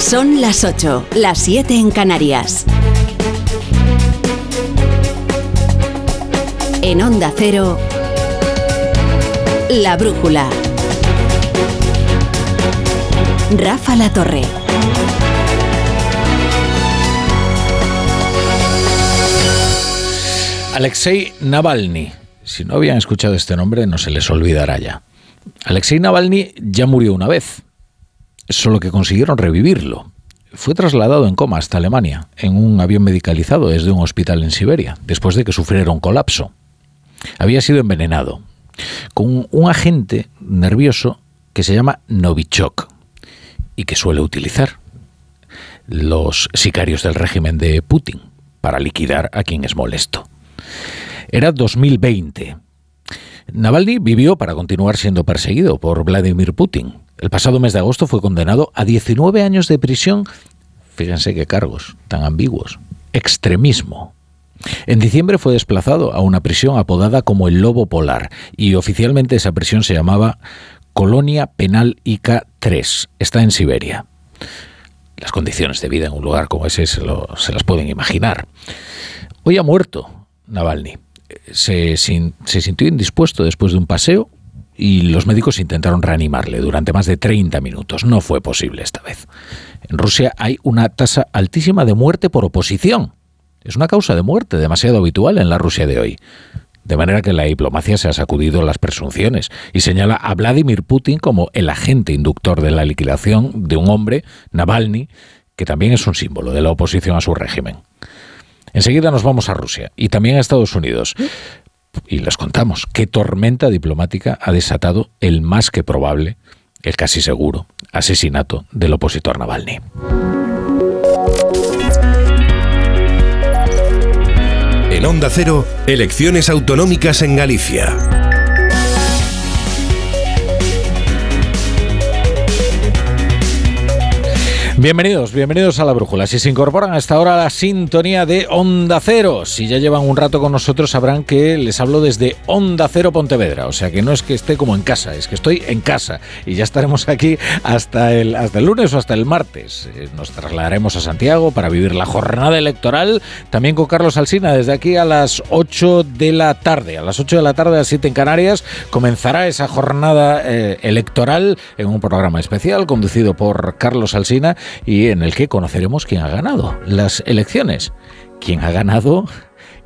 Son las 8, las 7 en Canarias. En Onda Cero, La Brújula. Rafa La Torre. Alexei Navalny. Si no habían escuchado este nombre, no se les olvidará ya. Alexei Navalny ya murió una vez, solo que consiguieron revivirlo. Fue trasladado en coma hasta Alemania, en un avión medicalizado desde un hospital en Siberia, después de que sufriera un colapso. Había sido envenenado con un agente nervioso que se llama Novichok y que suele utilizar los sicarios del régimen de Putin para liquidar a quien es molesto. Era 2020. Navalny vivió para continuar siendo perseguido por Vladimir Putin. El pasado mes de agosto fue condenado a 19 años de prisión. Fíjense qué cargos tan ambiguos. Extremismo. En diciembre fue desplazado a una prisión apodada como el Lobo Polar y oficialmente esa prisión se llamaba Colonia Penal ICA 3. Está en Siberia. Las condiciones de vida en un lugar como ese se, se las pueden imaginar. Hoy ha muerto Navalny. Se, se sintió indispuesto después de un paseo y los médicos intentaron reanimarle durante más de 30 minutos. No fue posible esta vez. En Rusia hay una tasa altísima de muerte por oposición. Es una causa de muerte demasiado habitual en la Rusia de hoy. De manera que la diplomacia se ha sacudido las presunciones y señala a Vladimir Putin como el agente inductor de la liquidación de un hombre, Navalny, que también es un símbolo de la oposición a su régimen. Enseguida nos vamos a Rusia y también a Estados Unidos. Y les contamos qué tormenta diplomática ha desatado el más que probable, el casi seguro, asesinato del opositor Navalny. En Onda Cero, elecciones autonómicas en Galicia. Bienvenidos, bienvenidos a la Brújula. Si se incorporan a esta hora a la sintonía de Onda Cero, si ya llevan un rato con nosotros sabrán que les hablo desde Onda Cero Pontevedra, o sea que no es que esté como en casa, es que estoy en casa y ya estaremos aquí hasta el, hasta el lunes o hasta el martes. Eh, nos trasladaremos a Santiago para vivir la jornada electoral, también con Carlos Alsina desde aquí a las 8 de la tarde, a las 8 de la tarde a las 7 en Canarias comenzará esa jornada eh, electoral en un programa especial conducido por Carlos Alsina y en el que conoceremos quién ha ganado las elecciones, quién ha ganado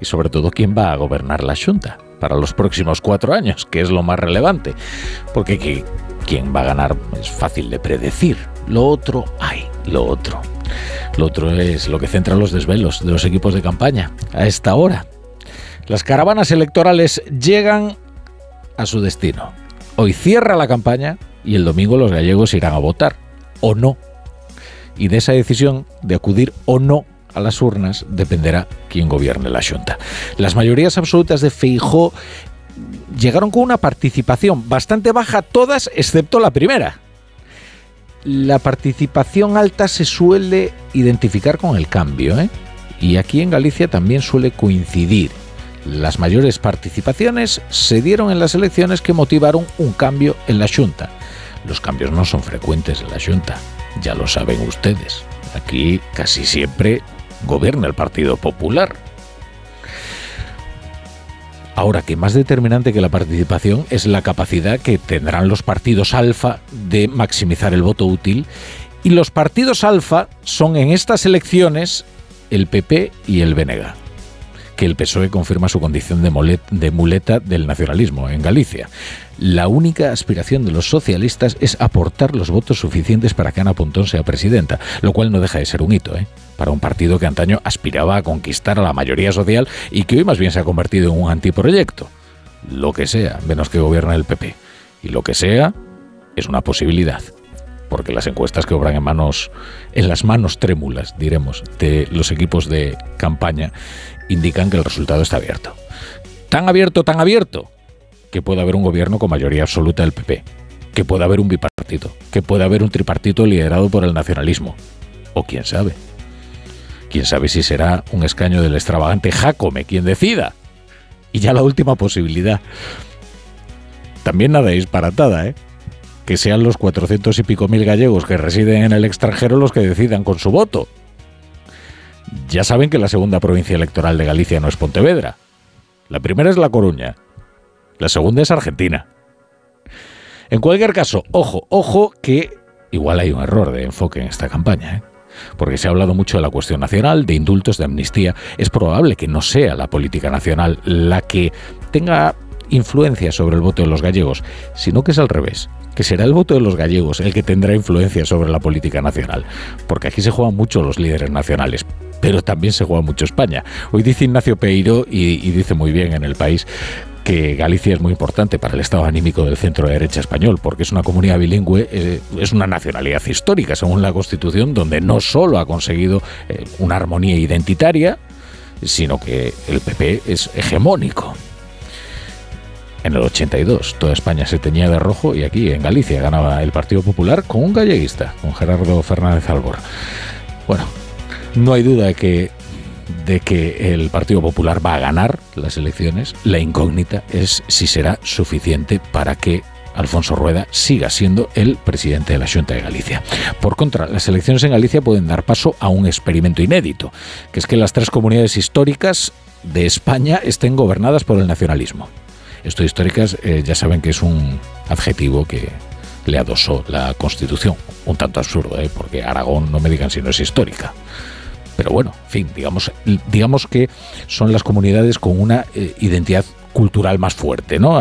y sobre todo quién va a gobernar la Junta para los próximos cuatro años, que es lo más relevante, porque quién va a ganar es fácil de predecir. Lo otro, hay, lo otro. Lo otro es lo que centra los desvelos de los equipos de campaña a esta hora. Las caravanas electorales llegan a su destino. Hoy cierra la campaña y el domingo los gallegos irán a votar, o no y de esa decisión de acudir o no a las urnas dependerá quién gobierne la Junta. Las mayorías absolutas de Feijó llegaron con una participación bastante baja todas excepto la primera. La participación alta se suele identificar con el cambio, ¿eh? y aquí en Galicia también suele coincidir. Las mayores participaciones se dieron en las elecciones que motivaron un cambio en la Junta. Los cambios no son frecuentes en la Junta, ya lo saben ustedes. Aquí casi siempre gobierna el Partido Popular. Ahora que más determinante que la participación es la capacidad que tendrán los partidos alfa de maximizar el voto útil y los partidos alfa son en estas elecciones el PP y el BNG que el PSOE confirma su condición de, muleta del nacionalismo en Galicia. La única aspiración de los socialistas es aportar los votos suficientes para que Ana Pontón sea presidenta, lo cual no deja de ser un hito, ¿eh? para un partido que antaño aspiraba a conquistar a la mayoría social y que hoy más bien se ha convertido en un antiproyecto. Lo que sea, menos que gobierna el PP. Y lo que sea es una posibilidad porque las encuestas que obran en manos en las manos trémulas, diremos, de los equipos de campaña indican que el resultado está abierto. Tan abierto, tan abierto, que puede haber un gobierno con mayoría absoluta del PP, que puede haber un bipartito, que puede haber un tripartito liderado por el nacionalismo. O quién sabe. Quién sabe si será un escaño del extravagante Jacome quien decida. Y ya la última posibilidad. También nada disparatada, ¿eh? Que sean los 400 y pico mil gallegos que residen en el extranjero los que decidan con su voto. Ya saben que la segunda provincia electoral de Galicia no es Pontevedra. La primera es La Coruña. La segunda es Argentina. En cualquier caso, ojo, ojo que igual hay un error de enfoque en esta campaña. ¿eh? Porque se ha hablado mucho de la cuestión nacional, de indultos, de amnistía. Es probable que no sea la política nacional la que tenga influencia sobre el voto de los gallegos, sino que es al revés que será el voto de los gallegos el que tendrá influencia sobre la política nacional, porque aquí se juegan mucho los líderes nacionales, pero también se juega mucho España. Hoy dice Ignacio Peiro y, dice muy bien en el país que Galicia es muy importante para el estado anímico del centro derecha español, porque es una comunidad bilingüe, eh, es una nacionalidad histórica, según la Constitución, donde no solo ha conseguido eh, una armonía identitaria, sino que el PP es hegemónico en el 82. Toda España se teñía de rojo y aquí en Galicia ganaba el Partido Popular con un galleguista, con Gerardo Fernández Albor. Bueno, no hay duda de que, de que el Partido Popular va a ganar las elecciones. La incógnita es si será suficiente para que Alfonso Rueda siga siendo el presidente de la Junta de Galicia. Por contra, las elecciones en Galicia pueden dar paso a un experimento inédito, que es que las tres comunidades históricas de España estén gobernadas por el nacionalismo. Esto históricas eh, ya saben que es un adjetivo que le adosó la Constitución. Un tanto absurdo, ¿eh? porque Aragón no me digan si no es histórica. Pero bueno, en fin, digamos, digamos que son las comunidades con una eh, identidad cultural más fuerte, ¿no?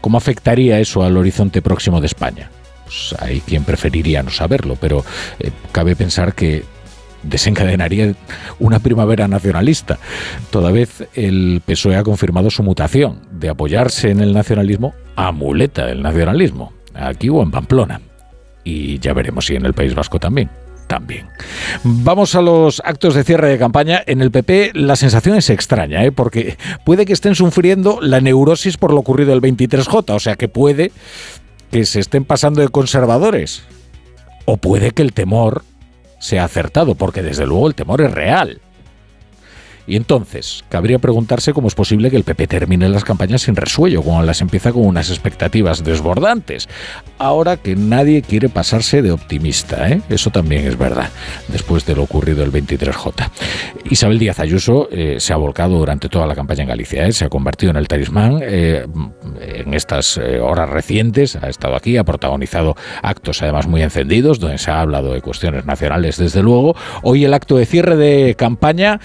¿Cómo afectaría eso al horizonte próximo de España? Pues hay quien preferiría no saberlo, pero cabe pensar que desencadenaría una primavera nacionalista. Toda vez el PSOE ha confirmado su mutación de apoyarse en el nacionalismo a muleta del nacionalismo, aquí o en Pamplona. Y ya veremos si en el País Vasco también. También. Vamos a los actos de cierre de campaña. En el PP la sensación es extraña, ¿eh? porque puede que estén sufriendo la neurosis por lo ocurrido el 23J, o sea que puede que se estén pasando de conservadores. O puede que el temor se ha acertado, porque desde luego el temor es real. Y entonces, cabría preguntarse cómo es posible que el PP termine las campañas sin resuello, cuando las empieza con unas expectativas desbordantes. Ahora que nadie quiere pasarse de optimista, ¿eh? eso también es verdad, después de lo ocurrido el 23J. Isabel Díaz Ayuso eh, se ha volcado durante toda la campaña en Galicia, ¿eh? se ha convertido en el talismán en estas horas recientes, ha estado aquí, ha protagonizado actos además muy encendidos, donde se ha hablado de cuestiones nacionales, desde luego. Hoy el acto de cierre de campaña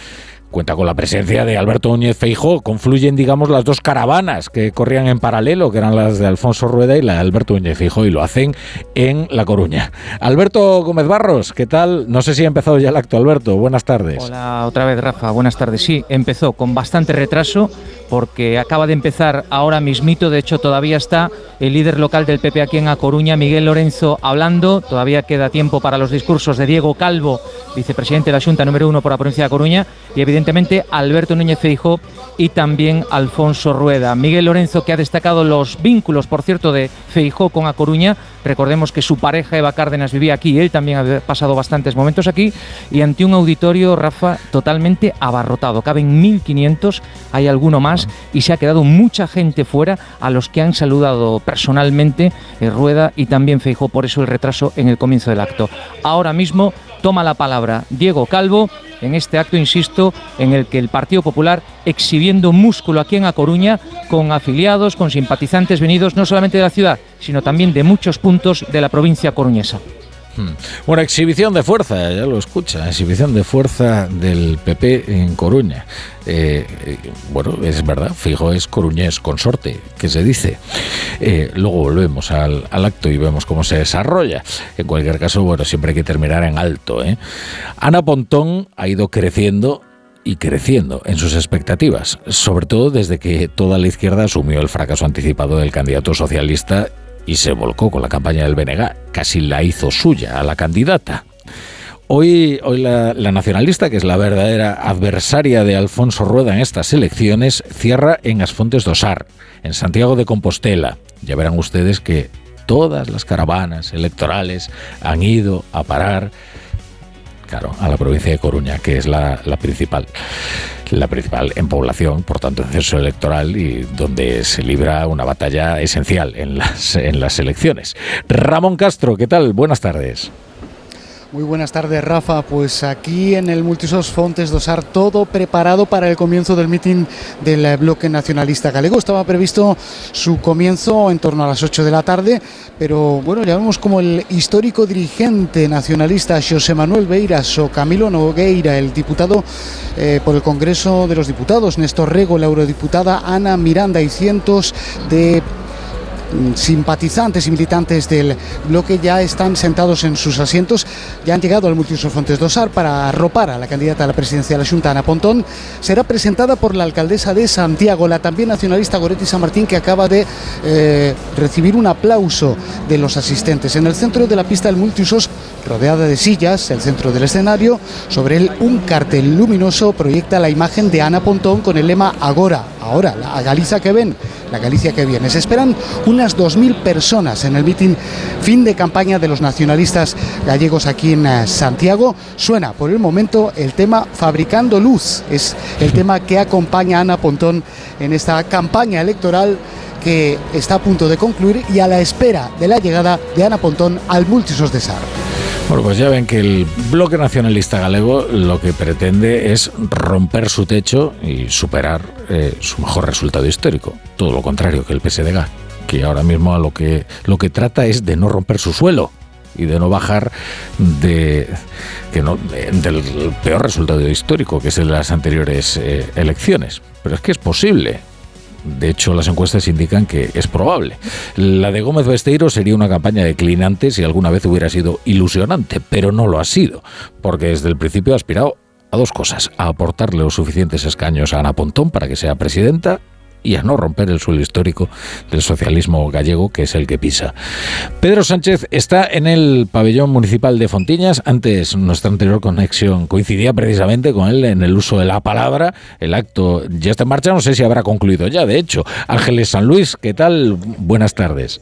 cuenta con la presencia de Alberto Núñez Feijó. Confluyen, digamos, las dos caravanas que corrían en paralelo, que eran las de Alfonso Rueda y la de Alberto Núñez Feijó, y lo hacen en La Coruña. Alberto Gómez Barros, ¿qué tal? No sé si ha empezado ya el acto, Alberto. Buenas tardes. Hola, otra vez, Rafa. Buenas tardes. Sí, empezó con bastante retraso porque acaba de empezar ahora mismito. De hecho, todavía está el líder local del PP aquí en A Coruña, Miguel Lorenzo, hablando. Todavía queda tiempo para los discursos de Diego Calvo, vicepresidente de la Junta número uno por la provincia de Coruña, y evidentemente Alberto Núñez Feijó y también Alfonso Rueda. Miguel Lorenzo, que ha destacado los vínculos, por cierto, de Feijó con A Coruña. Recordemos que su pareja Eva Cárdenas vivía aquí, él también ha pasado bastantes momentos aquí, y ante un auditorio, Rafa, totalmente abarrotado. Caben 1.500, hay alguno más, y se ha quedado mucha gente fuera a los que han saludado personalmente eh, Rueda y también Feijó, por eso el retraso en el comienzo del acto. Ahora mismo toma la palabra Diego Calvo en este acto, insisto, en el que el Partido Popular exhibiendo músculo aquí en A Coruña con afiliados, con simpatizantes venidos no solamente de la ciudad, sino también de muchos puntos de la provincia coruñesa. Hmm. Bueno, exhibición de fuerza, ya lo escucha, exhibición de fuerza del PP en Coruña. Eh, eh, bueno, es verdad, fijo, es coruñés consorte, que se dice. Eh, luego volvemos al, acto y vemos cómo se desarrolla. En cualquier caso, bueno, siempre hay que terminar en alto. Ana Pontón ha ido creciendo y creciendo en sus expectativas, sobre todo desde que toda la izquierda asumió el fracaso anticipado del candidato socialista y se volcó con la campaña del BNG, casi la hizo suya a la candidata. Hoy, hoy la, nacionalista, que es la verdadera adversaria de Alfonso Rueda en estas elecciones, cierra en Asfontes Dosar, en Santiago de Compostela. Ya verán ustedes que todas las caravanas electorales han ido a parar a la provincia de Coruña, que es la, principal. la principal en población, por tanto en censo electoral y donde se libra una batalla esencial en las, en las elecciones. Ramón Castro, ¿qué tal? Buenas tardes. Muy buenas tardes, Rafa. Pues aquí en el Multisos Fontes Dosar, todo preparado para el comienzo del mitin del eh, bloque nacionalista galego. Estaba previsto su comienzo en torno a las 8 de la tarde, pero bueno, ya vemos como el histórico dirigente nacionalista José Manuel Beiras o Camilo Nogueira, el diputado eh, por el Congreso de los Diputados, Néstor Rego, la eurodiputada Ana Miranda y cientos de simpatizantes y militantes del bloque ya están sentados en sus asientos, ya han llegado al Multiuso Fontes Dosar para arropar a la candidata a la presidencia de la Junta, Ana Pontón. Será presentada por la alcaldesa de Santiago, la también nacionalista Goretti San Martín, que acaba de eh, recibir un aplauso de los asistentes. En el centro de la pista del Multiusos, rodeada de sillas, el centro del escenario, sobre él un cartel luminoso proyecta la imagen de Ana Pontón con el lema Agora, ahora, la Galicia que ven, la Galicia que viene. Se esperan unas 2.000 personas en el mitin fin de campaña de los nacionalistas gallegos aquí en eh, Santiago. Suena por el momento el tema Fabricando Luz. Es el tema que acompaña a Ana Pontón en esta campaña electoral que está a punto de concluir y a la espera de la llegada de Ana Pontón al Multisos de Sar. Bueno, pues ya ven que el bloque nacionalista galego lo que pretende es romper su techo y superar eh, su mejor resultado histórico. Todo lo contrario que el PSDG, que ahora mismo a lo que, lo que trata es de no romper su suelo y de no bajar de, que no, del peor resultado histórico, que es el de las anteriores eh, elecciones. Pero es que es posible. De hecho, las encuestas indican que es probable. La de Gómez Besteiro sería una campaña declinante si alguna vez hubiera sido ilusionante, pero no lo ha sido, porque desde el principio ha aspirado a dos cosas, a aportarle los suficientes escaños a Ana Pontón para que sea presidenta y a no romper el suelo histórico del socialismo gallego, que es el que pisa. Pedro Sánchez está en el pabellón municipal de Fontiñas. Antes, nuestra anterior conexión coincidía precisamente con él en el uso de la palabra. El acto ya está en marcha, no sé si habrá concluido ya, de hecho. Ángeles San Luis, ¿qué tal? Buenas tardes.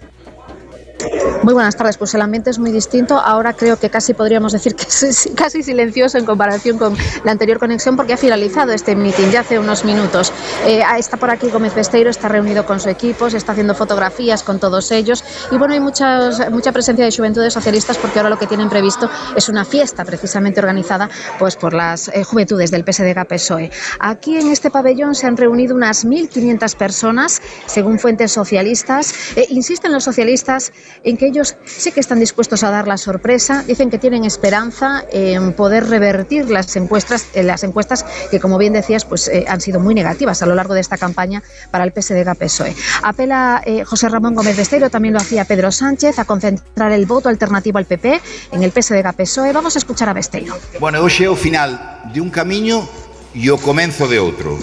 Muy buenas tardes. Pues el ambiente es muy distinto. Ahora creo que casi podríamos decir que es casi silencioso en comparación con la anterior conexión porque ha finalizado este meeting ya hace unos minutos. Eh, está por aquí Gómez Besteiro, está reunido con su equipo, se está haciendo fotografías con todos ellos y bueno, hay muchas, mucha presencia de juventudes socialistas porque ahora lo que tienen previsto es una fiesta precisamente organizada pues por las eh, juventudes del PSDG-PSOE. Aquí en este pabellón se han reunido unas 1.500 personas, según fuentes socialistas. Eh, insisten los socialistas en que ellos sí que están dispuestos a dar la sorpresa, dicen que tienen esperanza en poder revertir las encuestas, eh, las encuestas que, como bien decías, pues eh, han sido muy negativas a lo largo de esta campaña para el PSDG-PSOE. Apela eh, José Ramón Gómez Besteiro, también lo hacía Pedro Sánchez, a concentrar el voto alternativo al PP en el PSDG-PSOE. Vamos a escuchar a Besteiro. Bueno, hoy é o final de un camiño e o comenzo de outro.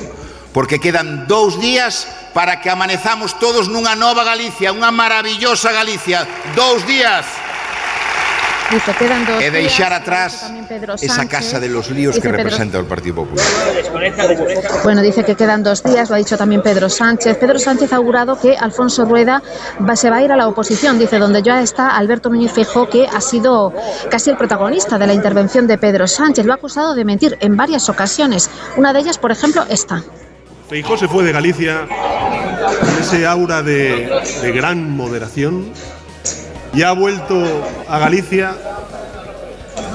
Porque quedan dous días para que amanezamos todos nunha nova Galicia, unha maravillosa Galicia. Dous días. Dice, quedan dos e deixar días, atrás esa casa de los líos que Pedro- representa el Partido Popular. Bueno, dice que quedan dos días, lo ha dicho también Pedro Sánchez. Pedro Sánchez ha augurado que Alfonso Rueda va- se va a ir a la oposición, dice, donde ya está Alberto Núñez Feijóo, que ha sido casi el protagonista de la intervención de Pedro Sánchez. Lo ha acusado de mentir en varias ocasiones. Una de ellas, por ejemplo, esta. Feijó se fue de Galicia con ese aura de, gran moderación y ha vuelto a Galicia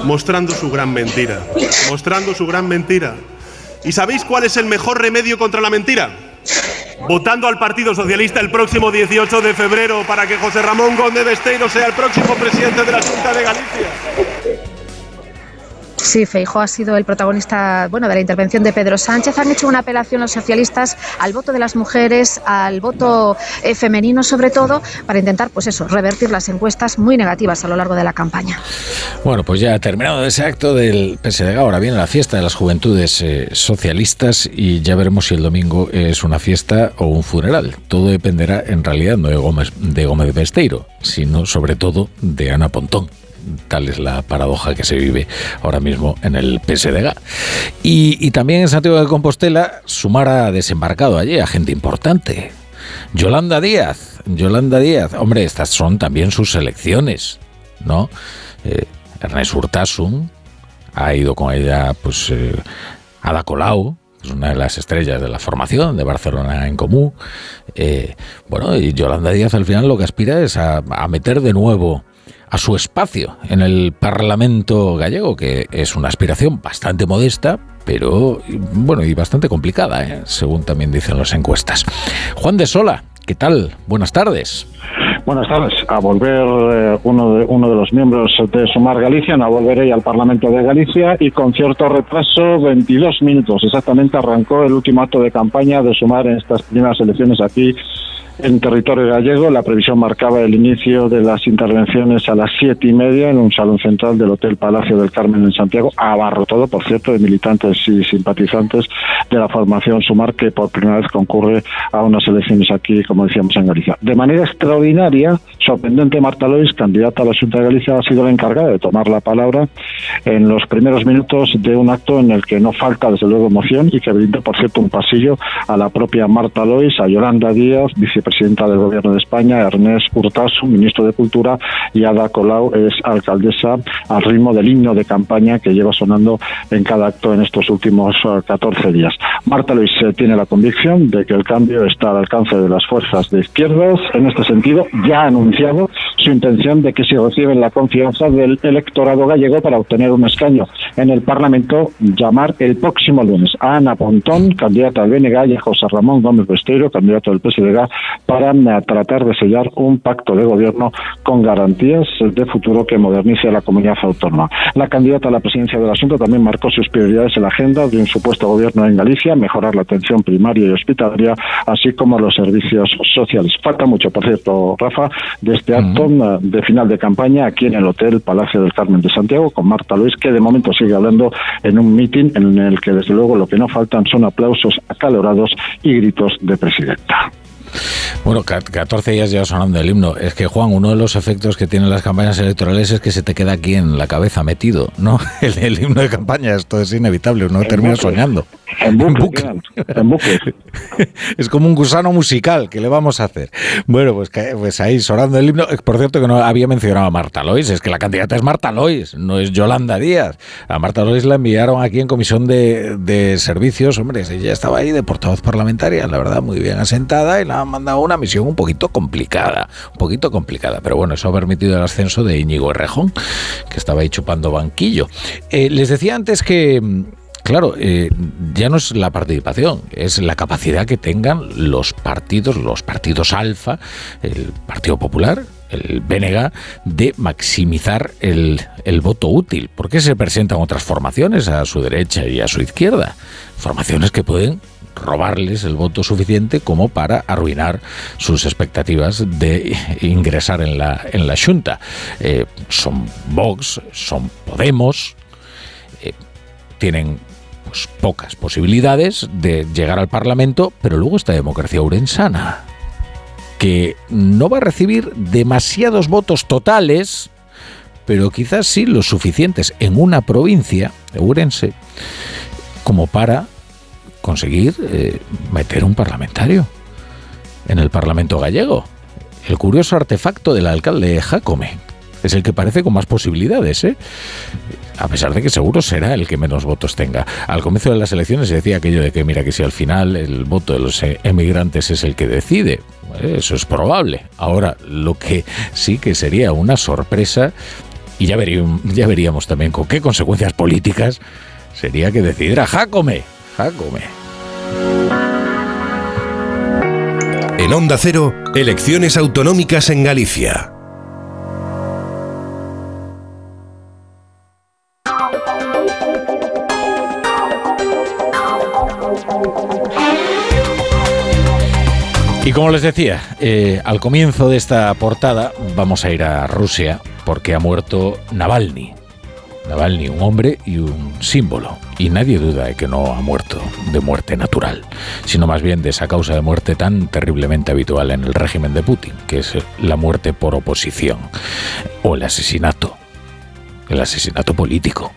mostrando su gran mentira. Mostrando su gran mentira. ¿Y sabéis cuál es el mejor remedio contra la mentira? Votando al Partido Socialista el próximo 18 de febrero para que José Ramón Gómez Besteiro sea el próximo presidente de la Junta de Galicia. Sí, Feijóo ha sido el protagonista bueno, de la intervención de Pedro Sánchez. Han hecho una apelación los socialistas al voto de las mujeres, al voto eh, femenino sobre todo, para intentar, pues eso, revertir las encuestas muy negativas a lo largo de la campaña. Bueno, pues ya terminado ese acto del PSDG, ahora viene la fiesta de las juventudes eh, socialistas y ya veremos si el domingo es una fiesta o un funeral. Todo dependerá en realidad no de Gómez, de Besteiro, sino sobre todo de Ana Pontón. Tal es la paradoja que se vive ahora mismo en el PSDG. Y, y también en Santiago de Compostela, Sumar ha desembarcado allí a gente importante. Yolanda Díaz, Yolanda Díaz. Hombre, estas son también sus elecciones, ¿no? Eh, Ernest Urtasun ha ido con ella, pues, eh, Ada Colau, es una de las estrellas de la formación de Barcelona en Común. Eh, bueno, y Yolanda Díaz al final lo que aspira es a, a meter de nuevo a su espacio en el Parlamento gallego, que es una aspiración bastante modesta, pero bueno, y bastante complicada, ¿eh? según también dicen las encuestas. Juan de Sola, ¿qué tal? Buenas tardes. Buenas tardes. A volver eh, uno, de, uno de los miembros de Sumar Galicia, a volveré al Parlamento de Galicia y con cierto retraso, 22 minutos exactamente, arrancó el último acto de campaña de Sumar en estas primeras elecciones aquí en territorio gallego. La previsión marcaba el inicio de las intervenciones a las siete y media en un salón central del Hotel Palacio del Carmen en Santiago, abarrotado, por cierto, de militantes y simpatizantes de la formación Sumar, que por primera vez concurre a unas elecciones aquí, como decíamos, en Galicia. De manera extraordinaria, sorprendente, Marta Lois, candidata a la Junta de Galicia, ha sido la encargada de tomar la palabra en los primeros minutos de un acto en el que no falta, desde luego, emoción y que brinda, por cierto, un pasillo a la propia Marta Lois, a Yolanda Díaz, vice presidenta del Gobierno de España, Ernest Urtasu, ministro de Cultura, y Ada Colau es alcaldesa al ritmo del himno de campaña que lleva sonando en cada acto en estos últimos 14 eh, días. Marta Luis eh, tiene la convicción de que el cambio está al alcance de las fuerzas de izquierdas. En este sentido, ya ha anunciado su intención de que si reciben la confianza del electorado gallego para obtener un escaño en el Parlamento, llamar el próximo lunes a Ana Pontón, candidata al BNG, y a José Ramón Gómez Besteiro, candidato del PSDG, para tratar de sellar un pacto de gobierno con garantías de futuro que modernice la comunidad autónoma. La candidata a la presidencia del asunto también marcó sus prioridades en la agenda de un supuesto gobierno en Galicia, mejorar la atención primaria y hospitalaria, así como los servicios sociales. Falta mucho, por cierto, Rafa, de este acto de final de campaña aquí en el Hotel Palacio del Carmen de Santiago con Marta Luis, que de momento sigue hablando en un mitin en el que desde luego lo que no faltan son aplausos acalorados y gritos de presidenta. Bueno, 14 días ya sonando el himno. Es que, Juan, uno de los efectos que tienen las campañas electorales es que se te queda aquí en la cabeza metido, ¿no? El, himno de campaña, esto es inevitable, uno termina soñando. En buque, en. Es como un gusano musical, ¿qué le vamos a hacer? Bueno, pues, pues ahí sonando el himno. Por cierto, que no había mencionado a Marta Lois, es que la candidata es Marta Lois, no es Yolanda Díaz. A Marta Lois la enviaron aquí en comisión de, de servicios, hombre, ella estaba ahí de portavoz parlamentaria, la verdad, muy bien asentada y la han mandado una misión un poquito complicada, un poquito complicada, pero bueno, eso ha permitido el ascenso de Íñigo Errejón, que estaba ahí chupando banquillo. Eh, les decía antes que Claro, eh, ya no es la participación, es la capacidad que tengan los partidos, los partidos alfa, el Partido Popular, el BNG, de maximizar el, el voto útil. ¿Por qué se presentan otras formaciones a su derecha y a su izquierda? Formaciones que pueden robarles el voto suficiente como para arruinar sus expectativas de ingresar en la, en la Junta. Eh, son Vox, son Podemos, eh, tienen pocas posibilidades de llegar al Parlamento, pero luego está democracia urensana, que no va a recibir demasiados votos totales, pero quizás sí los suficientes en una provincia, de Urense, como para conseguir eh, meter un parlamentario en el Parlamento gallego. El curioso artefacto del alcalde Jacome. Es el que parece con más posibilidades, ¿eh? A pesar de que seguro será el que menos votos tenga. Al comienzo de las elecciones se decía aquello de que, mira, que si al final el voto de los emigrantes es el que decide, eso es probable. Ahora, lo que sí que sería una sorpresa, y ya veríamos, ya veríamos también con qué consecuencias políticas, sería que decidiera Jacome Jacome. En Onda Cero, elecciones autonómicas en Galicia. Y como les decía, eh, al comienzo de esta portada vamos a ir a Rusia porque ha muerto Navalny, Navalny, un hombre y un símbolo. Y nadie duda de que no ha muerto de muerte natural, sino más bien de esa causa de muerte tan terriblemente habitual en el régimen de Putin, que es la muerte por oposición o el asesinato, el asesinato político.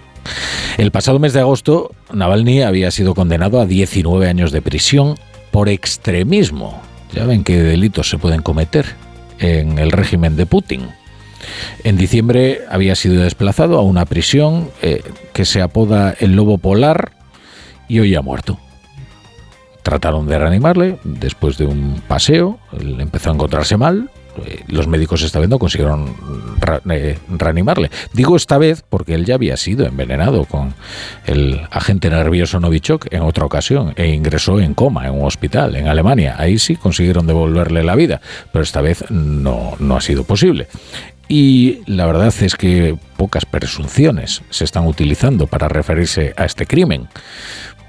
El pasado mes de agosto, Navalny había sido condenado a 19 años de prisión por extremismo. Ya ven qué delitos se pueden cometer en el régimen de Putin. En diciembre había sido desplazado a una prisión eh, que se apoda el Lobo Polar y hoy ha muerto. trataron de reanimarle después de un paseo, empezó a encontrarse mal, los médicos esta vez no consiguieron eh, reanimarle. Digo esta vez porque él ya había sido envenenado con el agente nervioso Novichok en otra ocasión e ingresó en coma en un hospital en Alemania. Ahí sí consiguieron devolverle la vida, pero esta vez no, no ha sido posible. Y la verdad es que pocas presunciones se están utilizando para referirse a este crimen,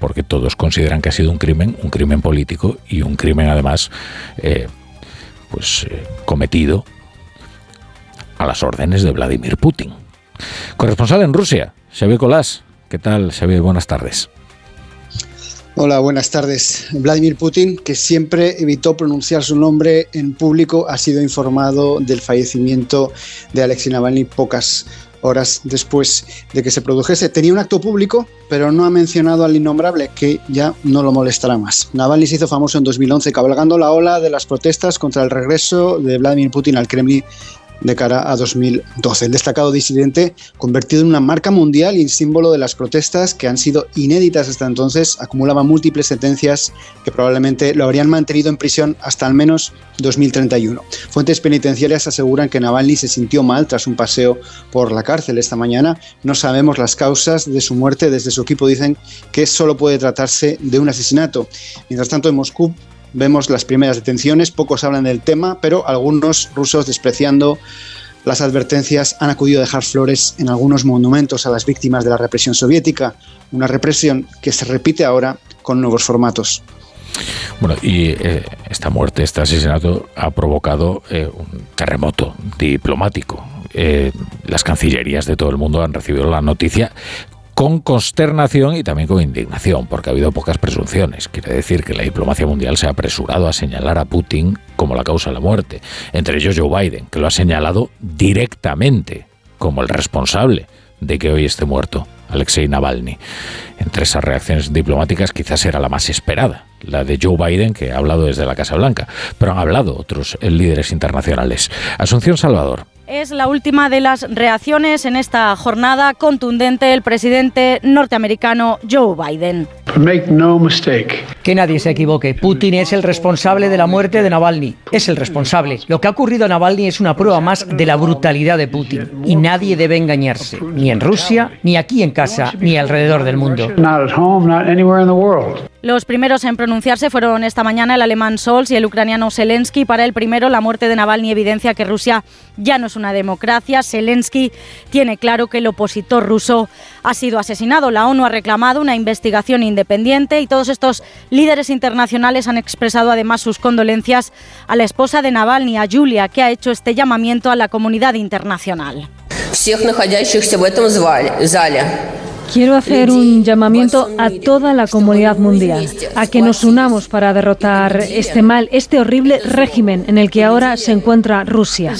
porque todos consideran que ha sido un crimen, un crimen político y un crimen además eh, pues, eh, cometido a las órdenes de Vladimir Putin. Corresponsal en Rusia, Xavier Colás. ¿Qué tal, Xavier? Buenas tardes. Hola, buenas tardes. Vladimir Putin, que siempre evitó pronunciar su nombre en público, ha sido informado del fallecimiento de Alexei Navalny pocas horas después de que se produjese. Tenía un acto público, pero no ha mencionado al innombrable, que ya no lo molestará más. Navalny se hizo famoso en 2011 cabalgando la ola de las protestas contra el regreso de Vladimir Putin al Kremlin de cara a 2012. El destacado disidente, convertido en una marca mundial y símbolo de las protestas que han sido inéditas hasta entonces, acumulaba múltiples sentencias que probablemente lo habrían mantenido en prisión hasta al menos 2031. Fuentes penitenciarias aseguran que Navalny se sintió mal tras un paseo por la cárcel esta mañana. No sabemos las causas de su muerte. Desde su equipo dicen que solo puede tratarse de un asesinato. Mientras tanto, en Moscú vemos las primeras detenciones, pocos hablan del tema, pero algunos rusos despreciando las advertencias han acudido a dejar flores en algunos monumentos a las víctimas de la represión soviética, una represión que se repite ahora con nuevos formatos. Bueno, y eh, esta muerte, este asesinato ha provocado eh, un terremoto diplomático. Eh, las cancillerías de todo el mundo han recibido la noticia con consternación y también con indignación, porque ha habido pocas presunciones. Quiere decir que la diplomacia mundial se ha apresurado a señalar a Putin como la causa de la muerte, entre ellos Joe Biden, que lo ha señalado directamente como el responsable de que hoy esté muerto Alexei Navalny. Entre esas reacciones diplomáticas quizás era la más esperada, la de Joe Biden, que ha hablado desde la Casa Blanca, pero han hablado otros líderes internacionales. Asunción Salvador. Es la última de las reacciones en esta jornada contundente el presidente norteamericano Joe Biden. Que nadie se equivoque. Putin es el responsable de la muerte de Navalny. Es el responsable. Lo que ha ocurrido a Navalny es una prueba más de la brutalidad de Putin. Y nadie debe engañarse. Ni en Rusia, ni aquí en casa, ni alrededor del mundo. Los primeros en pronunciarse fueron esta mañana el alemán Scholz y el ucraniano Zelensky. Para el primero, la muerte de Navalny evidencia que Rusia ya no es una democracia. Zelensky tiene claro que el opositor ruso ha sido asesinado. La ONU ha reclamado una investigación independiente y todos estos líderes internacionales han expresado además sus condolencias a la esposa de Navalny, a Julia, que ha hecho este llamamiento a la comunidad internacional. Quiero hacer un llamamiento a toda la comunidad mundial, a que nos unamos para derrotar este mal, este horrible régimen en el que ahora se encuentra Rusia.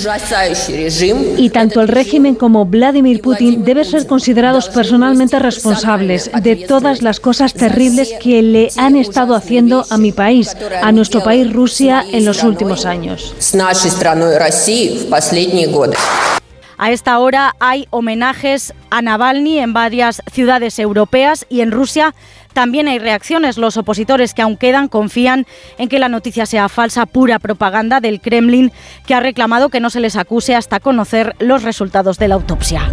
Y tanto el régimen como Vladimir Putin deben ser considerados personalmente responsables de todas las cosas terribles que le han estado haciendo a mi país, a nuestro país Rusia, en los últimos años. A esta hora hay homenajes a Navalny en varias ciudades europeas y en Rusia también hay reacciones. Los opositores que aún quedan confían en que la noticia sea falsa, pura propaganda del Kremlin, que ha reclamado que no se les acuse hasta conocer los resultados de la autopsia.